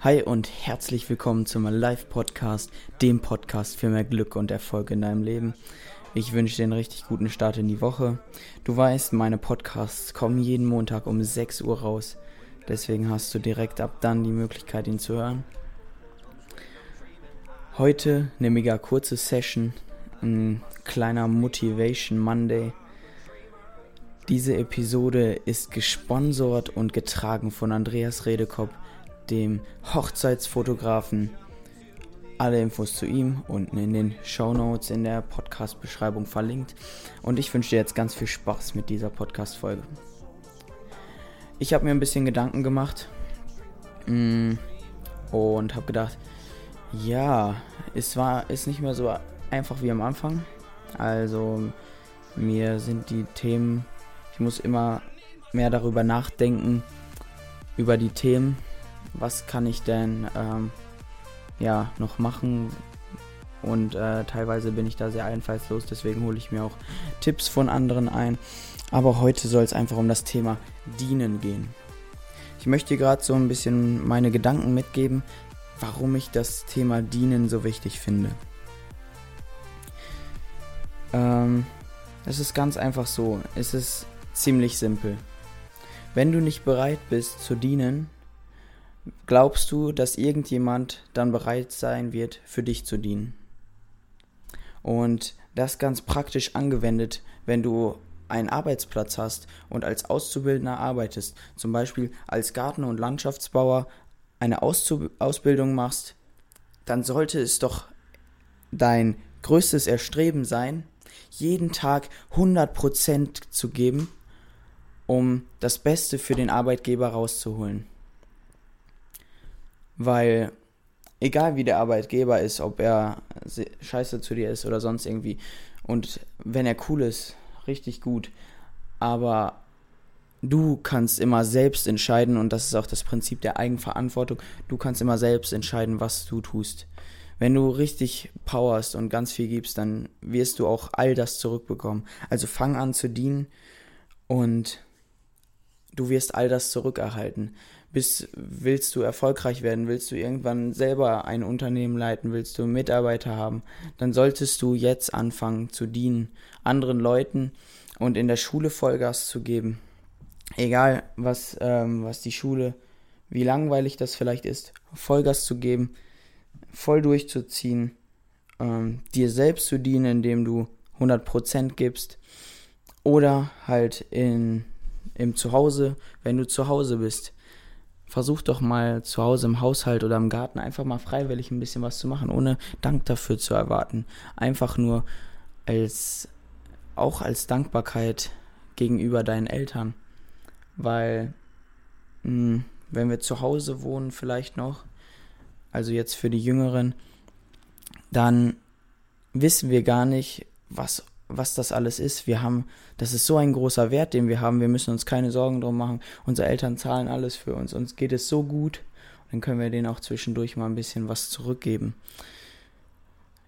Hi und herzlich willkommen zum Live Podcast, dem Podcast für mehr Glück und Erfolg in deinem Leben. Ich wünsche dir einen richtig guten Start in die Woche. Du weißt, meine Podcasts kommen jeden Montag um 6 Uhr raus. Deswegen hast du direkt ab dann die Möglichkeit, ihn zu hören. Heute eine mega kurze Session, ein kleiner Motivation Monday. Diese Episode ist gesponsert und getragen von Andreas Redekopp, dem Hochzeitsfotografen. Alle Infos zu ihm unten in den Show Notes in der Podcast-Beschreibung verlinkt. Und ich wünsche dir jetzt ganz viel Spaß mit dieser Podcast-Folge. Ich habe mir ein bisschen Gedanken gemacht mm, und habe gedacht, ja, es war ist nicht mehr so einfach wie am Anfang. Also mir sind die Themen, muss immer mehr darüber nachdenken über die Themen. Was kann ich denn ähm, ja noch machen? Und äh, teilweise bin ich da sehr einfallslos, deswegen hole ich mir auch Tipps von anderen ein. Aber heute soll es einfach um das Thema Dienen gehen. Ich möchte gerade so ein bisschen meine Gedanken mitgeben, warum ich das Thema Dienen so wichtig finde. Ähm, es ist ganz einfach so. Es ist ziemlich simpel. Wenn du nicht bereit bist zu dienen, glaubst du, dass irgendjemand dann bereit sein wird, für dich zu dienen. Und das ganz praktisch angewendet, wenn du einen Arbeitsplatz hast und als Auszubildender arbeitest, zum Beispiel als Garten- und Landschaftsbauer eine Auszub Ausbildung machst, dann sollte es doch dein größtes Erstreben sein, jeden Tag 100% zu geben, um das Beste für den Arbeitgeber rauszuholen. Weil egal wie der Arbeitgeber ist, ob er scheiße zu dir ist oder sonst irgendwie, und wenn er cool ist, richtig gut, aber du kannst immer selbst entscheiden und das ist auch das Prinzip der Eigenverantwortung, du kannst immer selbst entscheiden, was du tust. Wenn du richtig powerst und ganz viel gibst, dann wirst du auch all das zurückbekommen. Also fang an zu dienen und du wirst all das zurückerhalten. Bis willst du erfolgreich werden, willst du irgendwann selber ein Unternehmen leiten, willst du Mitarbeiter haben, dann solltest du jetzt anfangen zu dienen, anderen Leuten und in der Schule Vollgas zu geben. Egal, was, ähm, was die Schule, wie langweilig das vielleicht ist, Vollgas zu geben, voll durchzuziehen, ähm, dir selbst zu dienen, indem du 100% gibst oder halt in, im Zuhause, wenn du zu Hause bist. Versuch doch mal zu Hause im Haushalt oder im Garten einfach mal freiwillig ein bisschen was zu machen, ohne Dank dafür zu erwarten. Einfach nur als, auch als Dankbarkeit gegenüber deinen Eltern. Weil, mh, hm, wenn wir zu Hause wohnen vielleicht noch, also jetzt für die Jüngeren, dann wissen wir gar nicht, was, was das alles ist. Wir haben, das ist so ein großer Wert, den wir haben. Wir müssen uns keine Sorgen drum machen. Unsere Eltern zahlen alles für uns. Uns geht es so gut. Dann können wir denen auch zwischendurch mal ein bisschen was zurückgeben.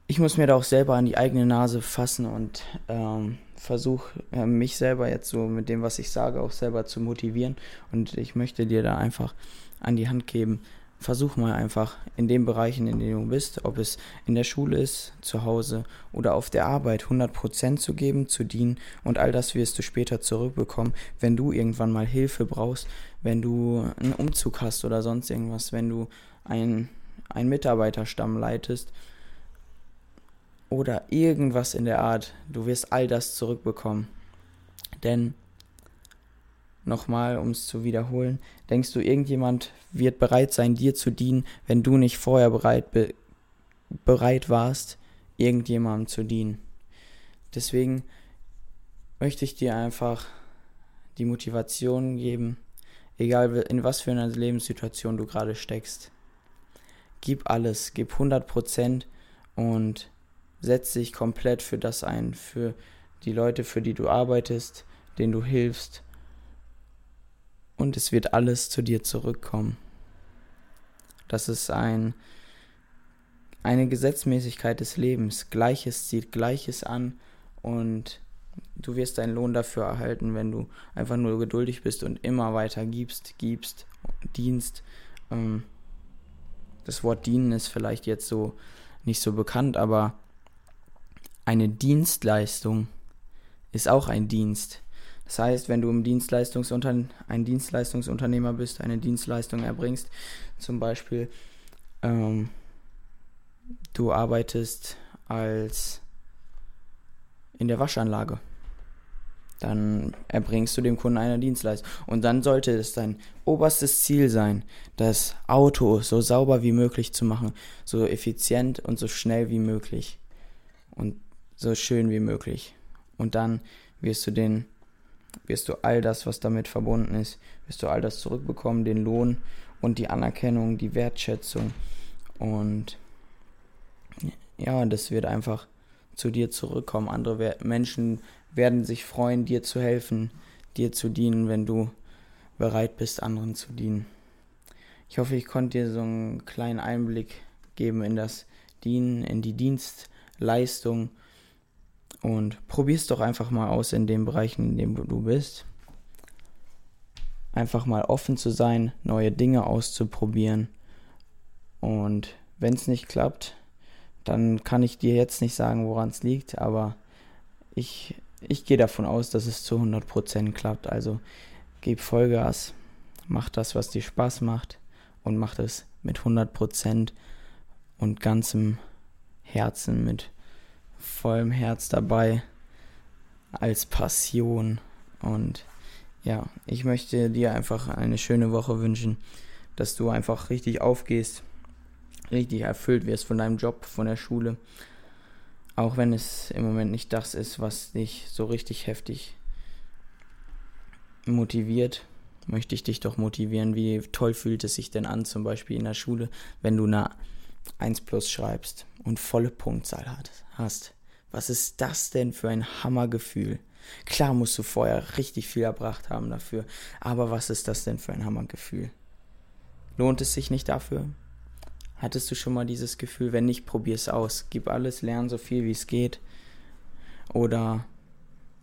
Ich muss mir da auch selber an die eigene Nase fassen und ähm, versuche äh, mich selber jetzt so mit dem, was ich sage, auch selber zu motivieren. Und ich möchte dir da einfach an die Hand geben, versuch mal einfach in den Bereichen, in denen du bist, ob es in der Schule ist, zu Hause oder auf der Arbeit, 100% zu geben, zu dienen und all das wirst du später zurückbekommen, wenn du irgendwann mal Hilfe brauchst, wenn du einen Umzug hast oder sonst irgendwas, wenn du einen, einen Mitarbeiterstamm leitest oder irgendwas in der Art, du wirst all das zurückbekommen. Denn nochmal, um es zu wiederholen, denkst du, irgendjemand wird bereit sein, dir zu dienen, wenn du nicht vorher bereit, be bereit warst, irgendjemandem zu dienen? Deswegen möchte ich dir einfach die Motivation geben, egal in was für einer Lebenssituation du gerade steckst. Gib alles, gib 100% und setz dich komplett für das ein, für die Leute, für die du arbeitest, denen du hilfst und es wird alles zu dir zurückkommen. Das ist ein, eine Gesetzmäßigkeit des Lebens. Gleiches zieht Gleiches an und Du wirst deinen Lohn dafür erhalten, wenn du einfach nur geduldig bist und immer weiter gibst, gibst, dienst. Ähm, das Wort dienen ist vielleicht jetzt so nicht so bekannt, aber eine Dienstleistung ist auch ein Dienst. Das heißt, wenn du im Dienstleistungsunter ein Dienstleistungsunternehmer bist, eine Dienstleistung erbringst, zum Beispiel ähm, du arbeitest als in der Waschanlage, dann erbringst du dem Kunden eine Dienstleistung. Und dann sollte es dein oberstes Ziel sein, das Auto so sauber wie möglich zu machen, so effizient und so schnell wie möglich und so schön wie möglich. Und dann wirst du den wirst du all das, was damit verbunden ist, wirst du all das zurückbekommen, den Lohn und die Anerkennung, die Wertschätzung. Und ja, das wird einfach zu dir zurückkommen. Andere Menschen werden sich freuen, dir zu helfen, dir zu dienen, wenn du bereit bist, anderen zu dienen. Ich hoffe, ich konnte dir so einen kleinen Einblick geben in das Dienen, in die Dienstleistung und probier's doch einfach mal aus in den Bereichen, in denen du bist. Einfach mal offen zu sein, neue Dinge auszuprobieren. Und wenn es nicht klappt, dann kann ich dir jetzt nicht sagen, woran es liegt, aber ich, ich gehe davon aus, dass es zu 100% klappt. Also gib Vollgas, mach das, was dir Spaß macht und mach es mit 100% und ganzem Herzen, mit vollem Herz dabei, als Passion. Und ja, ich möchte dir einfach eine schöne Woche wünschen, dass du einfach richtig aufgehst, richtig erfüllt wirst von deinem Job, von der Schule. Auch wenn es im Moment nicht das ist, was dich so richtig heftig motiviert, möchte ich dich doch motivieren. Wie toll fühlt es sich denn an, zum Beispiel in der Schule, wenn du eine 1 plus schreibst und volle Punktzahl hast. Was ist das denn für ein Hammergefühl? Klar musst du vorher richtig viel erbracht haben dafür, aber was ist das denn für ein Hammergefühl? Lohnt es sich nicht dafür? Hattest du schon mal dieses Gefühl? Wenn nicht, probier es aus. Gib alles, lern so viel wie es geht. Oder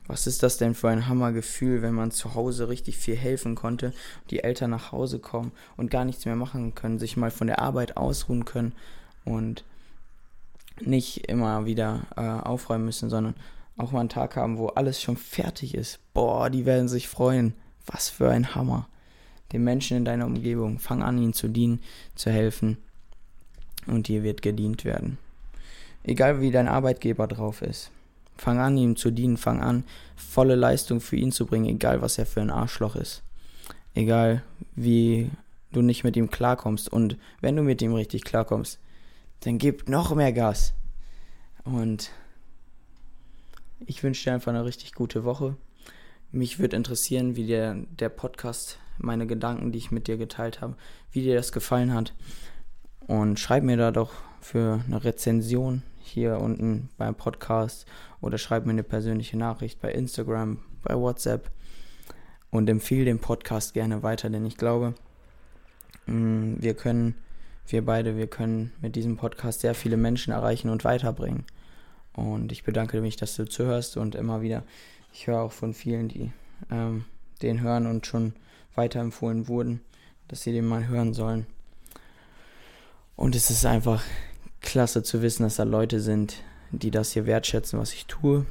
was ist das denn für ein Hammergefühl, wenn man zu Hause richtig viel helfen konnte, die Eltern nach Hause kommen und gar nichts mehr machen können, sich mal von der Arbeit ausruhen können und nicht immer wieder äh, aufräumen müssen, sondern auch mal einen Tag haben, wo alles schon fertig ist. Boah, die werden sich freuen. Was für ein Hammer. Den Menschen in deiner Umgebung, fang an, ihnen zu dienen, zu helfen und dir wird gedient werden. Egal wie dein Arbeitgeber drauf ist. Fang an, ihm zu dienen, fang an, volle Leistung für ihn zu bringen, egal was er für ein Arschloch ist. Egal wie du nicht mit ihm klarkommst. Und wenn du mit ihm richtig klarkommst, dann gib noch mehr Gas. Und ich wünsche dir einfach eine richtig gute Woche. Mich würde interessieren, wie dir der Podcast, meine Gedanken, die ich mit dir geteilt habe, wie dir das gefallen hat. Und schreib mir da doch für eine Rezension hier unten beim Podcast oder schreib mir eine persönliche Nachricht bei Instagram, bei WhatsApp und empfehle den Podcast gerne weiter, denn ich glaube, mm, wir können, wir beide, wir können mit diesem Podcast sehr viele Menschen erreichen und weiterbringen. Und ich bedanke mich, dass du zuhörst und immer wieder, ich höre auch von vielen, die ähm, den hören und schon weiterempfohlen wurden, dass sie den mal hören sollen. Und es ist einfach klasse zu wissen, dass da Leute sind, die das hier wertschätzen, was ich tue.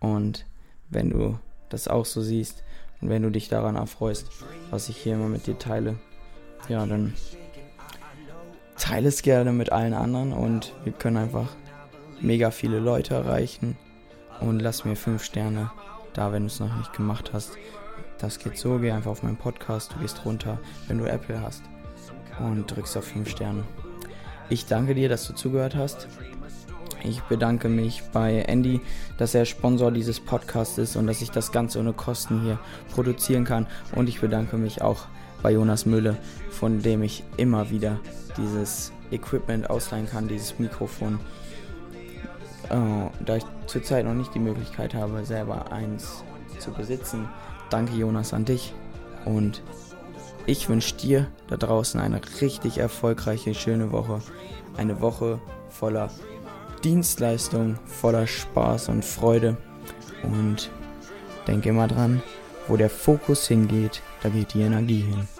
Und wenn du das auch so siehst und wenn du dich daran erfreust, was ich hier immer mit dir teile, ja, dann teile es gerne mit allen anderen und wir können einfach mega viele Leute erreichen. Und lass mir 5 Sterne da, wenn du es noch nicht gemacht hast. Das geht so, geh einfach auf meinen Podcast, du gehst runter, wenn du Apple hast und drückst auf 5 Sterne. Ich danke dir, dass du zugehört hast. Ich bedanke mich bei Andy, dass er Sponsor dieses Podcasts ist und dass ich das Ganze ohne Kosten hier produzieren kann. Und ich bedanke mich auch bei Jonas Mülle, von dem ich immer wieder dieses Equipment ausleihen kann, dieses Mikrofon. Oh, da ich zurzeit noch nicht die Möglichkeit habe, selber eins zu besitzen. Danke Jonas an dich und ich wünsche dir da draußen eine richtig erfolgreiche, schöne Woche. Eine Woche voller Dienstleistung, voller Spaß und Freude. Und denk immer dran, wo der Fokus hingeht, da geht die Energie hin.